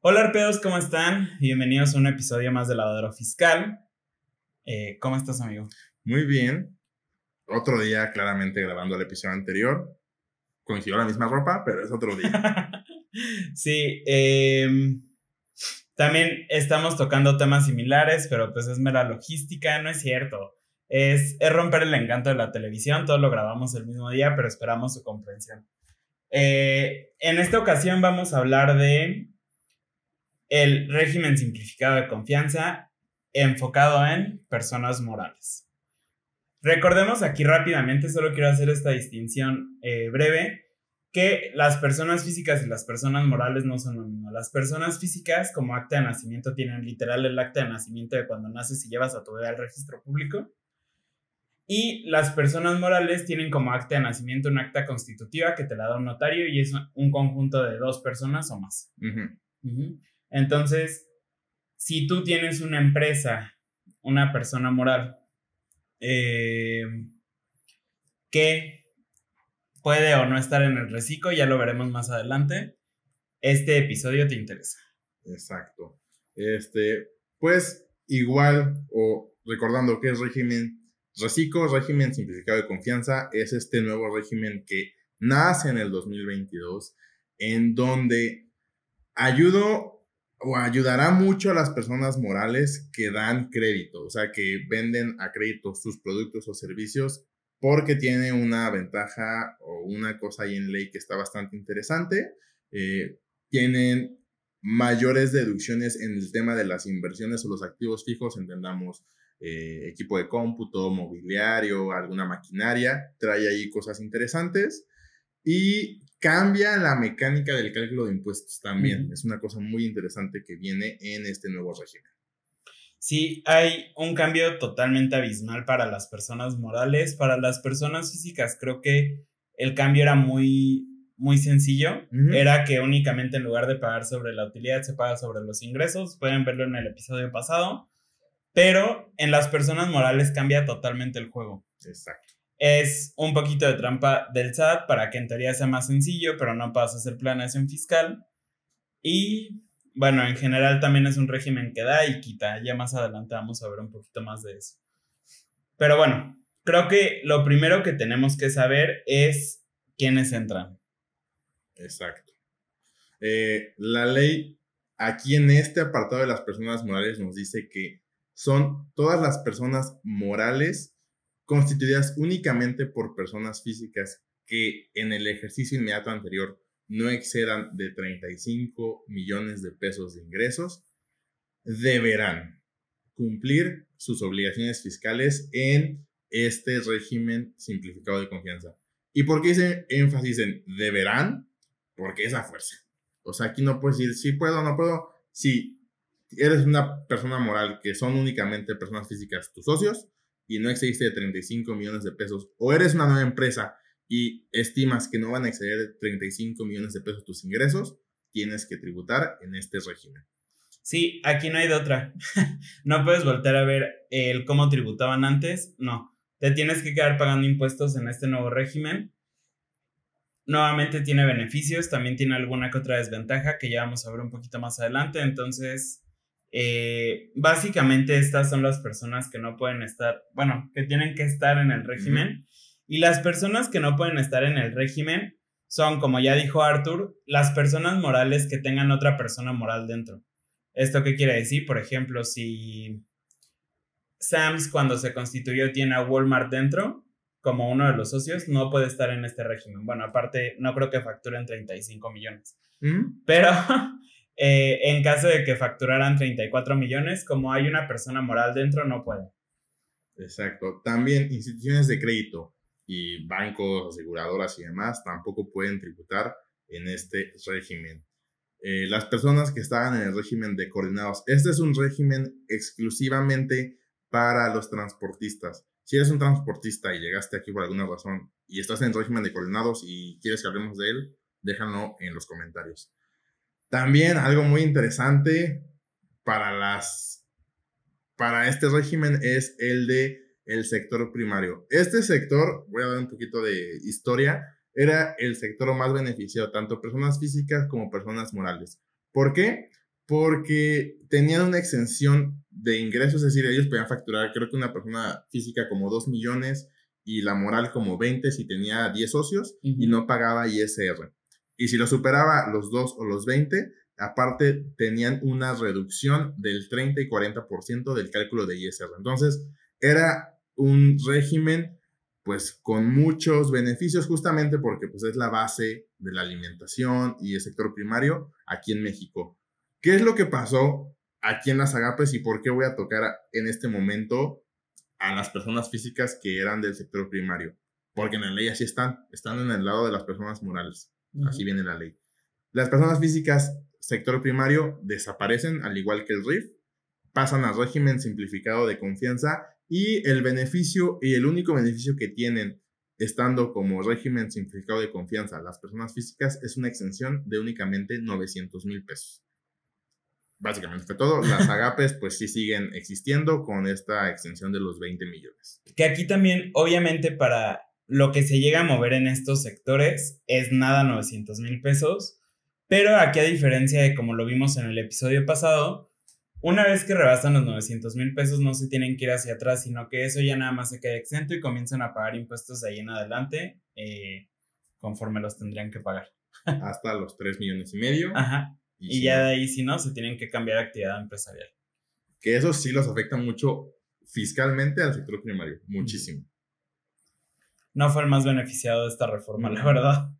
Hola arpedos, ¿cómo están? Bienvenidos a un episodio más de Lavadero Fiscal. Eh, ¿Cómo estás, amigo? Muy bien. Otro día, claramente, grabando el episodio anterior. Coincidió la misma ropa, pero es otro día. sí, em, también estamos tocando temas similares, pero pues es mera logística, no es cierto. Es, es romper el encanto de la televisión, todo lo grabamos el mismo día, pero esperamos su comprensión. Eh, en esta ocasión vamos a hablar de el régimen simplificado de confianza enfocado en personas morales. Recordemos aquí rápidamente, solo quiero hacer esta distinción eh, breve, que las personas físicas y las personas morales no son lo mismo. Las personas físicas como acta de nacimiento tienen literal el acta de nacimiento de cuando naces y llevas a tu bebé al registro público. Y las personas morales tienen como acta de nacimiento un acta constitutiva que te la da un notario y es un conjunto de dos personas o más. Entonces, si tú tienes una empresa, una persona moral, eh, que puede o no estar en el reciclo, ya lo veremos más adelante, este episodio te interesa. Exacto. Este, pues igual, o recordando que es régimen reciclo, régimen simplificado de confianza, es este nuevo régimen que nace en el 2022, en donde ayudo o ayudará mucho a las personas morales que dan crédito, o sea, que venden a crédito sus productos o servicios porque tiene una ventaja o una cosa ahí en ley que está bastante interesante. Eh, tienen mayores deducciones en el tema de las inversiones o los activos fijos, entendamos eh, equipo de cómputo, mobiliario, alguna maquinaria, trae ahí cosas interesantes. Y cambia la mecánica del cálculo de impuestos también. Es una cosa muy interesante que viene en este nuevo régimen. Sí, hay un cambio totalmente abismal para las personas morales. Para las personas físicas, creo que el cambio era muy, muy sencillo. Era que únicamente en lugar de pagar sobre la utilidad, se paga sobre los ingresos. Pueden verlo en el episodio pasado. Pero en las personas morales cambia totalmente el juego. Exacto es un poquito de trampa del SAT para que en teoría sea más sencillo, pero no pasa a hacer planeación fiscal. Y bueno, en general también es un régimen que da y quita. Ya más adelante vamos a ver un poquito más de eso. Pero bueno, creo que lo primero que tenemos que saber es quiénes entran. Exacto. Eh, la ley aquí en este apartado de las personas morales nos dice que son todas las personas morales constituidas únicamente por personas físicas que en el ejercicio inmediato anterior no excedan de 35 millones de pesos de ingresos, deberán cumplir sus obligaciones fiscales en este régimen simplificado de confianza. ¿Y por qué hice énfasis en deberán? Porque es a fuerza. O sea, aquí no puedes decir si puedo o no puedo. Si eres una persona moral que son únicamente personas físicas tus socios, y no excediste de 35 millones de pesos, o eres una nueva empresa y estimas que no van a exceder de 35 millones de pesos tus ingresos, tienes que tributar en este régimen. Sí, aquí no hay de otra. no puedes volver a ver el cómo tributaban antes, no. Te tienes que quedar pagando impuestos en este nuevo régimen. Nuevamente tiene beneficios, también tiene alguna que otra desventaja que ya vamos a ver un poquito más adelante, entonces eh, básicamente estas son las personas que no pueden estar, bueno, que tienen que estar en el régimen. Y las personas que no pueden estar en el régimen son, como ya dijo Arthur, las personas morales que tengan otra persona moral dentro. ¿Esto qué quiere decir? Por ejemplo, si Sams cuando se constituyó tiene a Walmart dentro, como uno de los socios, no puede estar en este régimen. Bueno, aparte, no creo que facturen 35 millones. Pero eh, en caso de que facturaran 34 millones, como hay una persona moral dentro, no puede. Exacto. También instituciones de crédito y bancos, aseguradoras y demás tampoco pueden tributar en este régimen. Eh, las personas que estaban en el régimen de coordinados, este es un régimen exclusivamente para los transportistas. Si eres un transportista y llegaste aquí por alguna razón y estás en el régimen de coordinados y quieres que hablemos de él, déjalo en los comentarios. También algo muy interesante para las para este régimen es el de el sector primario. Este sector, voy a dar un poquito de historia, era el sector más beneficiado, tanto personas físicas como personas morales. ¿Por qué? porque tenían una exención de ingresos, es decir, ellos podían facturar, creo que una persona física como 2 millones y la moral como 20 si tenía 10 socios y no pagaba ISR. Y si lo superaba los 2 o los 20, aparte tenían una reducción del 30 y 40% del cálculo de ISR. Entonces, era un régimen pues con muchos beneficios justamente porque pues es la base de la alimentación y el sector primario aquí en México. ¿Qué es lo que pasó aquí en las agapes y por qué voy a tocar en este momento a las personas físicas que eran del sector primario? Porque en la ley así están, están en el lado de las personas morales. Así viene la ley. Las personas físicas, sector primario, desaparecen al igual que el RIF, pasan al régimen simplificado de confianza y el beneficio y el único beneficio que tienen estando como régimen simplificado de confianza las personas físicas es una exención de únicamente 900 mil pesos básicamente fue todo. Las agapes pues sí siguen existiendo con esta extensión de los 20 millones. Que aquí también, obviamente, para lo que se llega a mover en estos sectores es nada 900 mil pesos, pero aquí a diferencia de como lo vimos en el episodio pasado, una vez que rebasan los 900 mil pesos no se tienen que ir hacia atrás, sino que eso ya nada más se queda exento y comienzan a pagar impuestos de ahí en adelante eh, conforme los tendrían que pagar. Hasta los 3 millones y medio. Ajá. Y, ya de ahí, si no, se tienen que cambiar actividad empresarial. Que eso sí los afecta mucho fiscalmente al sector primario, muchísimo. No fue el más beneficiado de esta reforma, la verdad.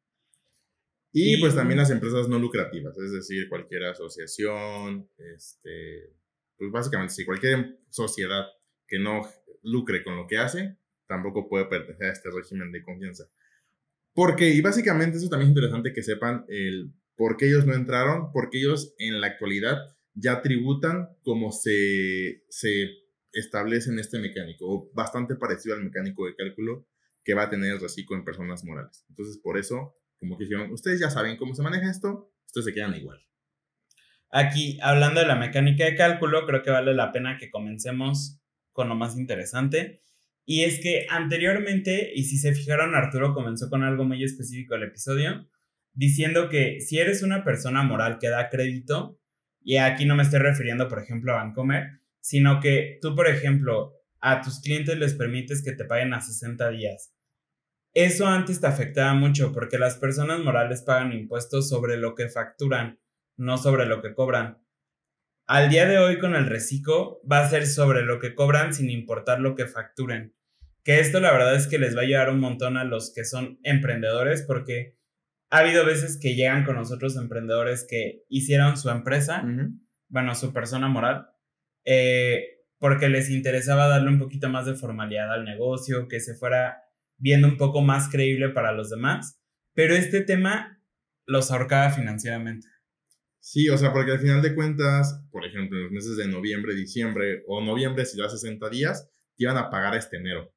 Y, pues también las empresas no lucrativas, es decir, cualquier asociación, este, pues básicamente sí, cualquier sociedad que no lucre con lo que hace, tampoco puede pertenecer a este régimen de confianza. Porque, y básicamente eso también es interesante que sepan el ¿Por qué ellos no entraron? Porque ellos en la actualidad ya tributan como se, se establece en este mecánico, o bastante parecido al mecánico de cálculo que va a tener el reciclo en personas morales. Entonces, por eso, como que dijeron, ustedes ya saben cómo se maneja esto, ustedes se quedan igual. Aquí, hablando de la mecánica de cálculo, creo que vale la pena que comencemos con lo más interesante. Y es que anteriormente, y si se fijaron, Arturo comenzó con algo muy específico del episodio, diciendo que si eres una persona moral que da crédito, y aquí no me estoy refiriendo, por ejemplo, a Bancomer, sino que tú, por ejemplo, a tus clientes les permites que te paguen a 60 días. Eso antes te afectaba mucho porque las personas morales pagan impuestos sobre lo que facturan, no sobre lo que cobran. Al día de hoy con el reciclo va a ser sobre lo que cobran sin importar lo que facturen. Que esto la verdad es que les va a ayudar un montón a los que son emprendedores porque ha habido veces que llegan con nosotros emprendedores que hicieron su empresa, bueno, su persona moral, eh, porque les interesaba darle un poquito más de formalidad al negocio, que se fuera viendo un poco más creíble para los demás, pero este tema los ahorcaba financieramente. Sí, o sea, porque al final de cuentas, por ejemplo, en los meses de noviembre, diciembre o noviembre, si das 60 días, te iban a pagar este enero.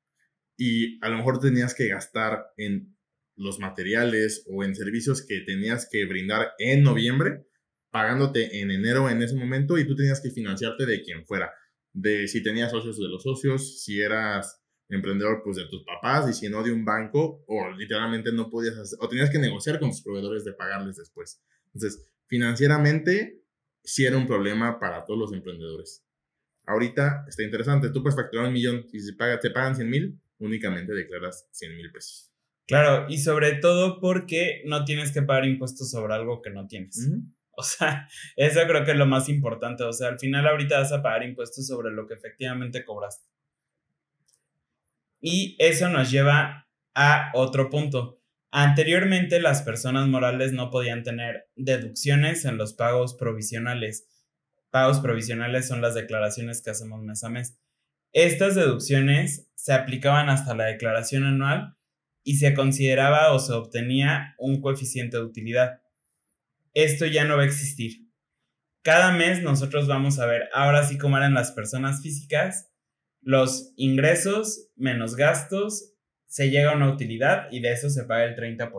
Y a lo mejor tenías que gastar en los materiales o en servicios que tenías que brindar en noviembre, pagándote en enero en ese momento y tú tenías que financiarte de quien fuera, de si tenías socios de los socios, si eras emprendedor pues de tus papás y si no de un banco o literalmente no podías hacer, o tenías que negociar con tus proveedores de pagarles después. Entonces, financieramente sí era un problema para todos los emprendedores. Ahorita está interesante, tú puedes facturar un millón y si te pagan 100 mil, únicamente declaras 100 mil pesos. Claro, y sobre todo porque no tienes que pagar impuestos sobre algo que no tienes. O sea, eso creo que es lo más importante. O sea, al final ahorita vas a pagar impuestos sobre lo que efectivamente cobraste. Y eso nos lleva a otro punto. Anteriormente las personas morales no podían tener deducciones en los pagos provisionales. Pagos provisionales son las declaraciones que hacemos mes a mes. Estas deducciones se aplicaban hasta la declaración anual y se consideraba o se obtenía un coeficiente de utilidad. Esto ya no va a existir. Cada mes nosotros vamos a ver, ahora sí como eran las personas físicas, los ingresos menos gastos, se llega a una utilidad y de eso se paga el 30%.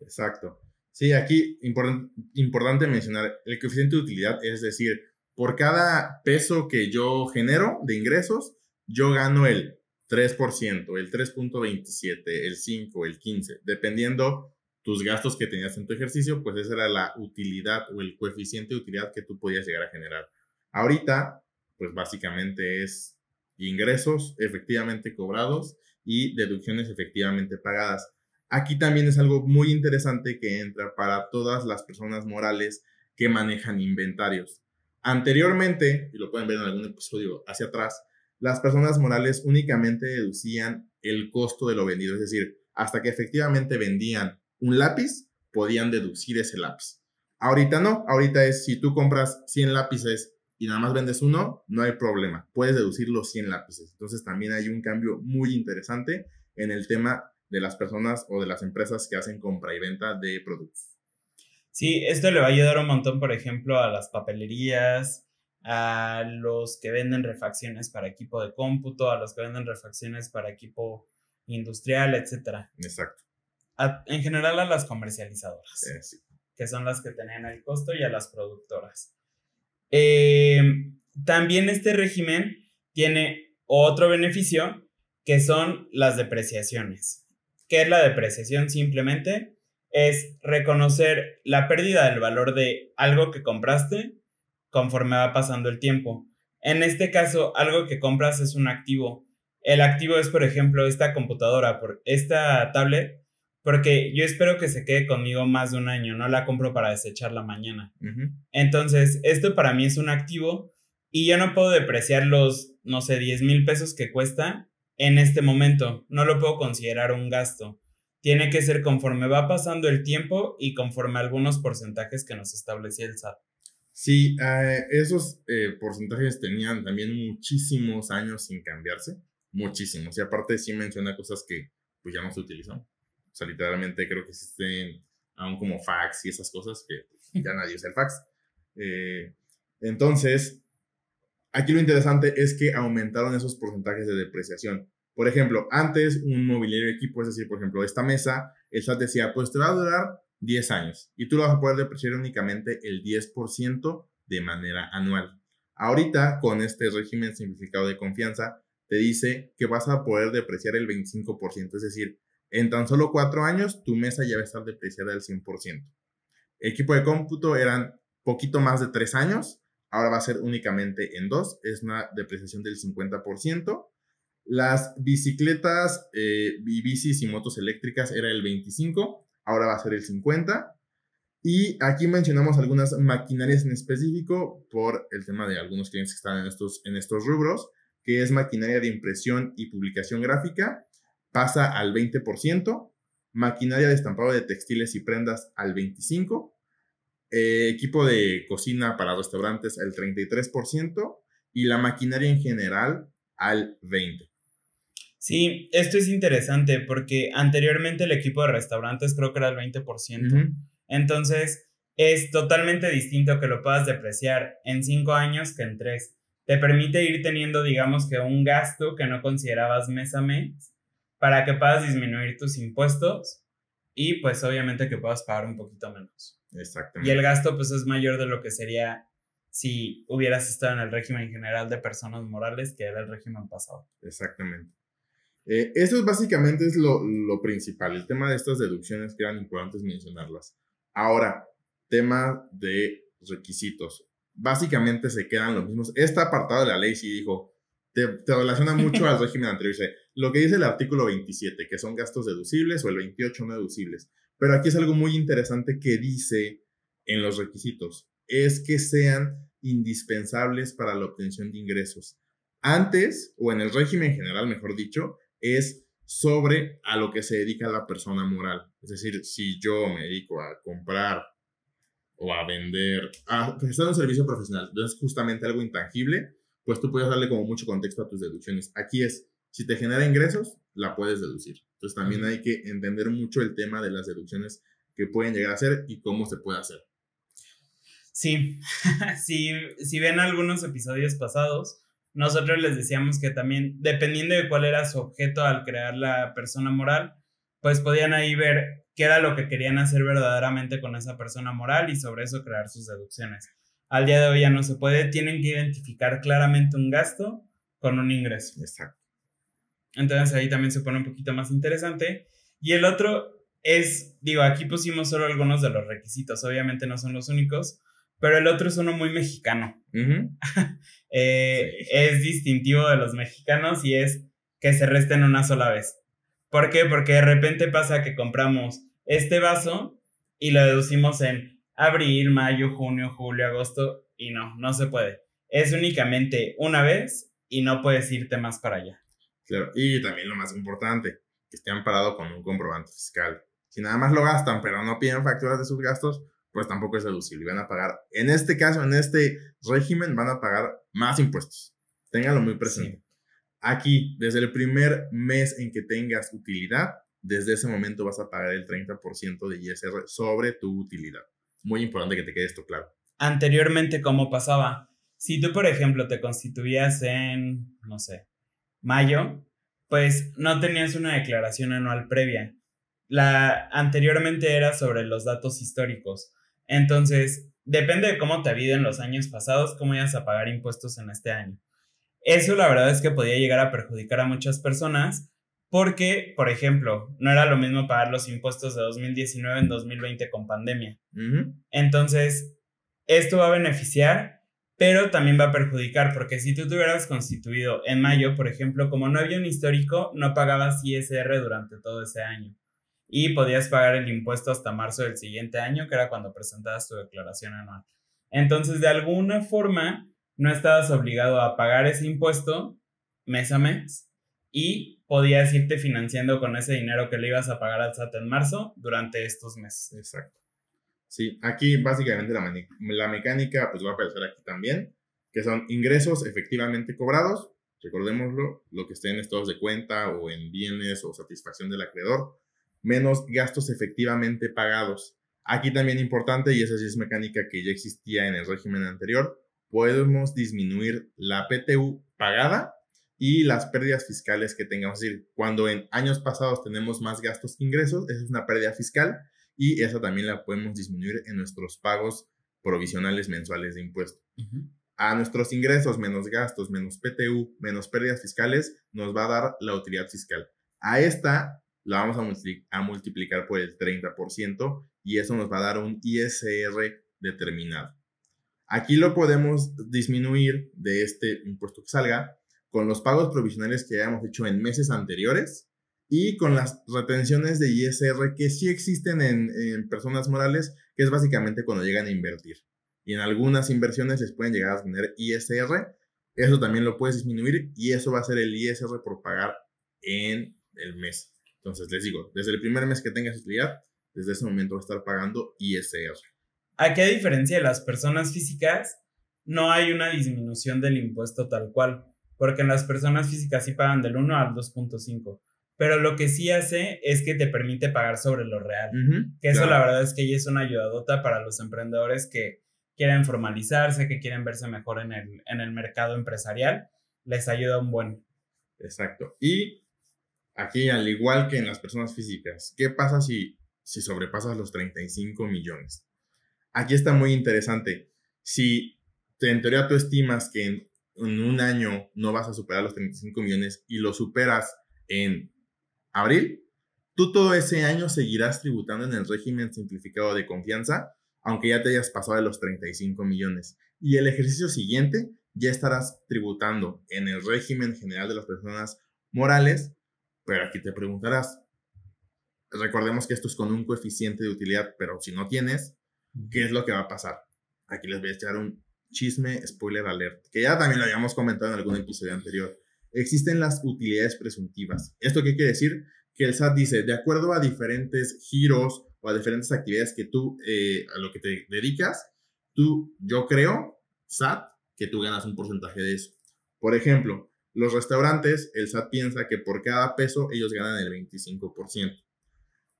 Exacto. Sí, aquí importante mencionar, el coeficiente de utilidad es decir, por cada peso que yo genero de ingresos, yo gano el 3%, el 3.27, el 5, el 15, dependiendo tus gastos que tenías en tu ejercicio, pues esa era la utilidad o el coeficiente de utilidad que tú podías llegar a generar. Ahorita, pues básicamente es ingresos efectivamente cobrados y deducciones efectivamente pagadas. Aquí también es algo muy interesante que entra para todas las personas morales que manejan inventarios. Anteriormente, y lo pueden ver en algún episodio hacia atrás, las personas morales únicamente deducían el costo de lo vendido, es decir, hasta que efectivamente vendían un lápiz, podían deducir ese lápiz. Ahorita no, ahorita es si tú compras 100 lápices y nada más vendes uno, no hay problema, puedes deducir los 100 lápices. Entonces también hay un cambio muy interesante en el tema de las personas o de las empresas que hacen compra y venta de productos. Sí, esto le va a ayudar un montón, por ejemplo, a las papelerías, a los que venden refacciones para equipo de cómputo, a los que venden refacciones para equipo industrial, etc. Exacto. en general a las comercializadoras, Eh, sí. que son las que tenían el costo, y a las productoras. Eh, también este régimen tiene otro beneficio, que son las depreciaciones. ¿Qué es la depreciación? Simplemente es reconocer la pérdida del valor de algo que compraste conforme va pasando el tiempo. En este caso, algo que compras es un activo. El activo es, por ejemplo, esta computadora, esta tablet, porque yo espero que se quede conmigo más de un año, no la compro para desecharla mañana. Entonces, esto para mí es un activo y yo no puedo depreciar los, no sé, 10 mil pesos que cuesta en este momento. No lo puedo considerar un gasto. Tiene que ser conforme va pasando el tiempo y conforme a algunos porcentajes que nos establecía el SAT. Sí, eh, esos eh, porcentajes tenían también muchísimos años sin cambiarse, muchísimos. Y aparte sí menciona cosas que pues ya no se utilizan. Sea, literalmente creo que existen aún como fax y esas cosas que ya nadie usa el fax. Eh, entonces, aquí lo interesante es que aumentaron esos porcentajes de depreciación. Por ejemplo, antes un mobiliario de equipo, es decir, por ejemplo, esta mesa, el SAT decía, pues te va a durar 10 años y tú lo vas a poder depreciar únicamente el 10% de manera anual. Ahorita, con este régimen simplificado de confianza, te dice que vas a poder depreciar el 25%, es decir, en tan solo 4 años tu mesa ya va a estar depreciada al 100%. Equipo de cómputo eran poquito más de 3 años, ahora va a ser únicamente en 2, es una depreciación del 50%. Las bicicletas eh, bicis y motos eléctricas era el 25%, ahora va a ser el 50%. Y aquí mencionamos algunas maquinarias en específico por el tema de algunos clientes que están en estos, en estos rubros, que es maquinaria de impresión y publicación gráfica, pasa al 20%, maquinaria de estampado de textiles y prendas al 25%, eh, equipo de cocina para restaurantes al 33% y la maquinaria en general al 20%. Sí, esto es interesante porque anteriormente el equipo de restaurantes creo que era el 20%. Ujú. Entonces, es totalmente distinto que lo puedas depreciar en cinco años que en tres. Te permite ir teniendo, digamos que un gasto que no considerabas mes a mes para que puedas disminuir tus impuestos y pues obviamente que puedas pagar un poquito menos. Y Exactamente. el gasto pues es mayor de lo que sería si hubieras estado en el régimen general de personas morales que era el régimen pasado. Exactamente. Eh, eso es básicamente es lo, lo principal, el tema de estas deducciones que eran importantes mencionarlas. Ahora, tema de requisitos. Básicamente se quedan los mismos. Este apartado de la ley sí dijo, te, te relaciona mucho al régimen anterior. Dice, lo que dice el artículo 27, que son gastos deducibles, o el 28 no deducibles. Pero aquí es algo muy interesante que dice en los requisitos, es que sean indispensables para la obtención de ingresos. Antes, o en el régimen general, mejor dicho, es sobre a lo que se dedica la persona moral. Es decir, si yo me dedico a comprar o a vender, a prestar un servicio profesional, entonces justamente algo intangible, pues tú puedes darle como mucho contexto a tus deducciones. Aquí es, si te genera ingresos, la puedes deducir. Entonces también hay que entender mucho el tema de las deducciones que pueden llegar a hacer y cómo se puede hacer. Sí, si, si ven algunos episodios pasados, nosotros les decíamos que también, dependiendo de cuál era su objeto al crear la persona moral, pues podían ahí ver qué era lo que querían hacer verdaderamente con esa persona moral y sobre eso crear sus deducciones. Al día de hoy ya no se puede, tienen que identificar claramente un gasto con un ingreso. Exacto. Entonces ahí también se pone un poquito más interesante. Y el otro es, digo, aquí pusimos solo algunos de los requisitos, obviamente no son los únicos, pero el otro es uno muy mexicano. Eh, es distintivo de los mexicanos y es que se resten una sola vez. ¿Por qué? Porque de repente pasa que compramos este vaso y lo deducimos en abril, mayo, junio, julio, agosto y no, no se puede. Es únicamente una vez y no puedes irte más para allá. Claro, y también lo más importante, que esté amparado con un comprobante fiscal. Si nada más lo gastan, pero no piden facturas de sus gastos, pues tampoco es deducible. Van a pagar, en este caso, en este régimen, van a pagar más impuestos. Ténganlo muy presente. Aquí, desde el primer mes en que tengas utilidad, desde ese momento vas a pagar el 30% de ISR sobre tu utilidad. Muy importante que te quede esto claro. Anteriormente, ¿cómo pasaba? Si tú, por ejemplo, te constituías en, no sé, mayo, pues no tenías una declaración anual previa. La anteriormente era sobre los datos históricos. Entonces, depende de cómo te ha ido en los años pasados, cómo ibas a pagar impuestos en este año. Eso la verdad es que podía llegar a perjudicar a muchas personas porque, por ejemplo, no era lo mismo pagar los impuestos de 2019 en 2020 con pandemia. Entonces, esto va a beneficiar, pero también va a perjudicar, porque si tú te hubieras constituido en mayo, por ejemplo, como no había un histórico, no pagabas ISR durante todo ese año. Y podías pagar el impuesto hasta marzo del siguiente año, que era cuando presentabas tu declaración anual. Entonces, de alguna forma, no estabas obligado a pagar ese impuesto mes a mes y podías irte financiando con ese dinero que le ibas a pagar al SAT en marzo durante estos meses. Exacto. Sí, aquí básicamente la, la mecánica pues va a aparecer aquí también, que son ingresos efectivamente cobrados, recordémoslo, lo que esté en estados de cuenta o en bienes o satisfacción del acreedor, menos gastos efectivamente pagados. Aquí también importante, y esa sí es mecánica que ya existía en el régimen anterior, podemos disminuir la PTU pagada y las pérdidas fiscales que tengamos. Es decir, cuando en años pasados tenemos más gastos que ingresos, esa es una pérdida fiscal y esa también la podemos disminuir en nuestros pagos provisionales mensuales de impuestos. A nuestros ingresos menos gastos, menos PTU, menos pérdidas fiscales, nos va a dar la utilidad fiscal. A esta la vamos a, a multiplicar por el 30% y eso nos va a dar un ISR determinado. Aquí lo podemos disminuir de este impuesto que salga con los pagos provisionales que hayamos hecho en meses anteriores y con las retenciones de ISR que sí existen en, personas morales, que es básicamente cuando llegan a invertir. Y en algunas inversiones les pueden llegar a tener ISR. Eso también lo puedes disminuir y eso va a ser el ISR por pagar en el mes. Entonces les digo, desde el primer mes que tengas utilidad, desde ese momento va a estar pagando ISR. Aquí, a diferencia de las personas físicas, no hay una disminución del impuesto tal cual, porque en las personas físicas sí pagan del 1 al 2.5. Pero lo que sí hace es que te permite pagar sobre lo real. que eso la verdad es que ya es una ayudadota para los emprendedores que quieren formalizarse, que quieren verse mejor en el, en el mercado empresarial. Les ayuda un buen. Exacto. Y aquí, al igual que en las personas físicas, ¿qué pasa si, si sobrepasas los 35 millones? Aquí está muy interesante. Si en teoría tú estimas que en, un año no vas a superar los 35 millones y lo superas en abril, tú todo ese año seguirás tributando en el régimen simplificado de confianza, aunque ya te hayas pasado de los 35 millones. Y el ejercicio siguiente ya estarás tributando en el régimen general de las personas morales, pero aquí te preguntarás, recordemos que esto es con un coeficiente de utilidad, pero si no tienes, ¿Qué es lo que va a pasar? Aquí les voy a echar un chisme, spoiler alert, que ya también lo habíamos comentado en algún episodio anterior. Existen las utilidades presuntivas. ¿Esto qué quiere decir? Que el SAT dice, de acuerdo a diferentes giros o a diferentes actividades que tú, eh, a lo que te dedicas, tú, yo creo, SAT, que tú ganas un porcentaje de eso. Por ejemplo, los restaurantes, el SAT piensa que por cada peso ellos ganan el 25%.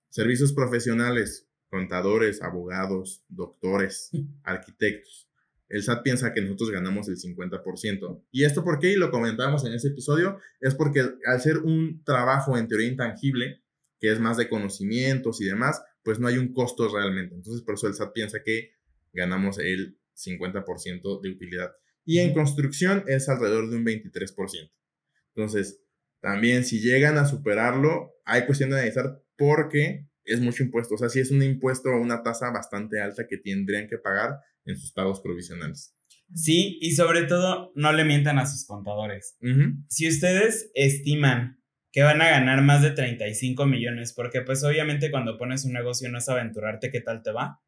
Servicios profesionales, contadores, abogados, doctores, arquitectos. El SAT piensa que nosotros ganamos el 50%. ¿Y esto por qué? Y lo comentamos en ese episodio, es porque al ser un trabajo en teoría intangible, que es más de conocimientos y demás, pues no hay un costo realmente. Entonces, por eso el SAT piensa que ganamos el 50% de utilidad. Y en construcción es alrededor de un 23%. Entonces, también si llegan a superarlo, hay cuestión de analizar por qué es mucho impuesto. O sea, sí es un impuesto o una tasa bastante alta que tendrían que pagar en sus pagos provisionales. Sí, y sobre todo, no le mientan a sus contadores. Si ustedes estiman que van a ganar más de 35 millones, porque pues obviamente cuando pones un negocio no es aventurarte qué tal te va.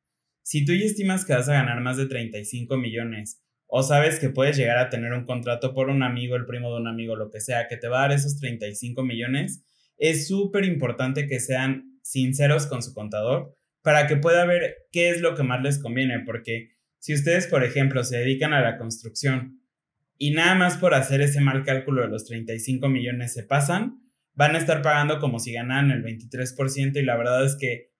Si tú ya estimas que vas a ganar más de 35 millones o sabes que puedes llegar a tener un contrato por un amigo, el primo de un amigo, lo que sea, que te va a dar esos 35 millones, es súper importante que sean sinceros con su contador para que pueda ver qué es lo que más les conviene, porque si ustedes, por ejemplo, se dedican a la construcción y nada más por hacer ese mal cálculo de los 35 millones se pasan, van a estar pagando como si ganaran el 23% y la verdad es que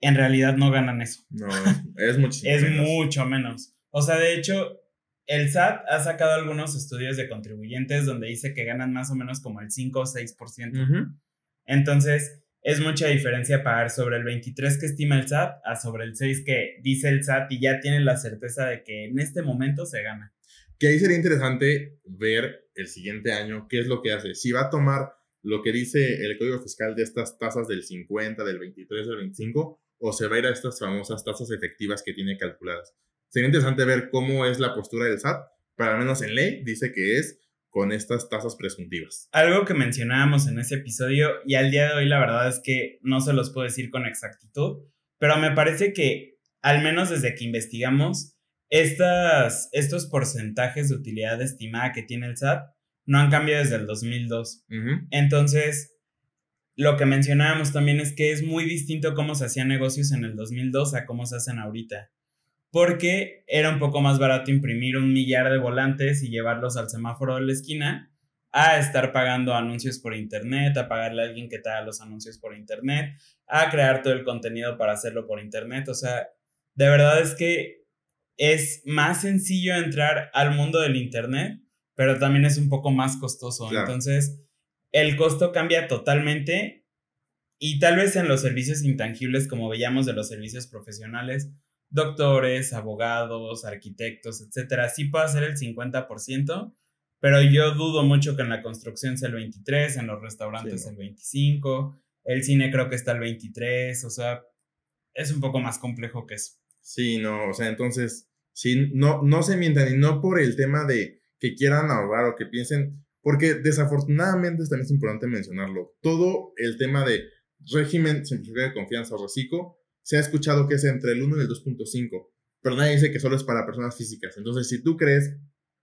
en realidad no ganan eso. No, es muchísimo. es mucho menos. O sea, de hecho, el SAT ha sacado algunos estudios de contribuyentes donde dice que ganan más o menos como el 5 o 6%. Entonces, es mucha diferencia pagar sobre el 23 que estima el SAT a sobre el 6 que dice el SAT y ya tienen la certeza de que en este momento se gana. Que ahí sería interesante ver el siguiente año qué es lo que hace. Si va a tomar lo que dice el código fiscal de estas tasas del 50, del 23, del 25, o se va a ir a estas famosas tasas efectivas que tiene calculadas. Sería interesante ver cómo es la postura del SAT, pero al menos en ley dice que es con estas tasas presuntivas. Algo que mencionábamos en ese episodio y al día de hoy la verdad es que no se los puedo decir con exactitud, pero me parece que al menos desde que investigamos, estas, estos porcentajes de utilidad estimada que tiene el SAT no han cambiado desde el 2002. Entonces, lo que mencionábamos también es que es muy distinto cómo se hacían negocios en el 2002 a cómo se hacen ahorita porque era un poco más barato imprimir un millar de volantes y llevarlos al semáforo de la esquina a estar pagando anuncios por internet, a pagarle a alguien que te haga los anuncios por internet, a crear todo el contenido para hacerlo por internet. O sea, de verdad es que es más sencillo entrar al mundo del internet, pero también es un poco más costoso. Entonces, el costo cambia totalmente y tal vez en los servicios intangibles, como veíamos de los servicios profesionales, doctores, abogados, arquitectos, etcétera, sí puede ser el 50%, pero yo dudo mucho que en la construcción sea el 23, en los restaurantes el 25, el cine creo que está el 23, o sea, es un poco más complejo que eso. Sí, no, o sea, entonces, sí, no, no se mientan y no por el tema de que quieran ahorrar o que piensen, porque desafortunadamente también es importante mencionarlo, todo el tema de régimen simplificado de confianza o reciclo se ha escuchado que es entre el 1 y el 2.5, pero nadie dice que solo es para personas físicas. Entonces, si tú crees,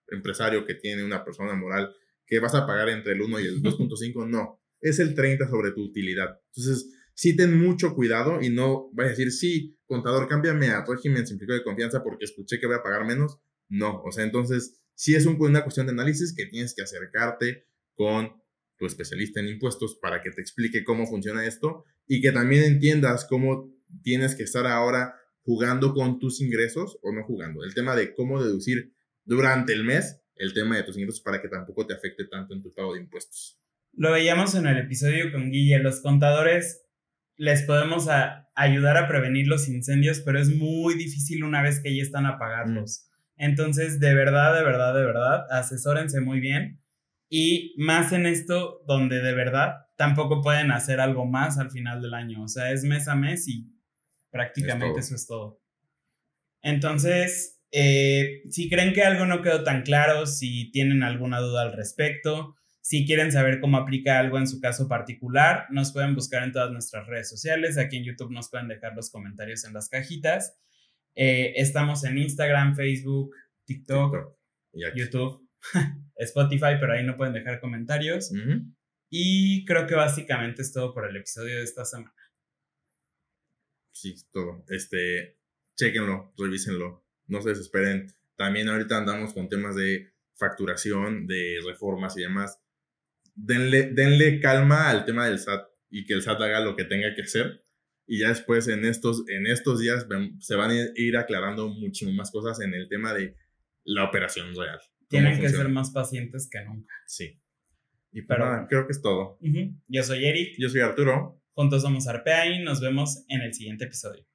empresario que tiene una persona moral, que vas a pagar entre el 1 y el 2.5, no, es el 30 sobre tu utilidad. Entonces, sí ten mucho cuidado y no vayas a decir, sí, contador, cámbiame a régimen simplificado de confianza porque escuché que voy a pagar menos. No, o sea, entonces, sí es una cuestión de análisis que tienes que acercarte con tu especialista en impuestos para que te explique cómo funciona esto y que también entiendas cómo tienes que estar ahora jugando con tus ingresos o no jugando. El tema de cómo deducir durante el mes el tema de tus ingresos para que tampoco te afecte tanto en tu pago de impuestos. Lo veíamos en el episodio con Guille, los contadores les podemos ayudar a prevenir los incendios, pero es muy difícil una vez que ya están a pagarlos. Entonces, de verdad, de verdad, de verdad, asesórense muy bien y más en esto donde de verdad tampoco pueden hacer algo más al final del año. O sea, es mes a mes y prácticamente eso es todo. Entonces, eh, si creen que algo no quedó tan claro, si tienen alguna duda al respecto, si quieren saber cómo aplica algo en su caso particular, nos pueden buscar en todas nuestras redes sociales. Aquí en YouTube nos pueden dejar los comentarios en las cajitas. Eh, estamos en Instagram, Facebook, TikTok, YouTube, Spotify, pero ahí no pueden dejar comentarios. Y creo que básicamente es todo por el episodio de esta semana. Sí, todo. Este, chequenlo, revísenlo, no se desesperen. También ahorita andamos con temas de facturación, de reformas y demás. Denle, denle calma al tema del SAT y que el SAT haga lo que tenga que hacer. Y ya después en estos, en estos días se van a ir aclarando muchísimas más cosas en el tema de la operación real. Tienen que ser más pacientes que nunca. Sí. Y pues Pero, creo que es todo. Yo soy Eric. Yo soy Arturo. Juntos somos Arpea y nos vemos en el siguiente episodio.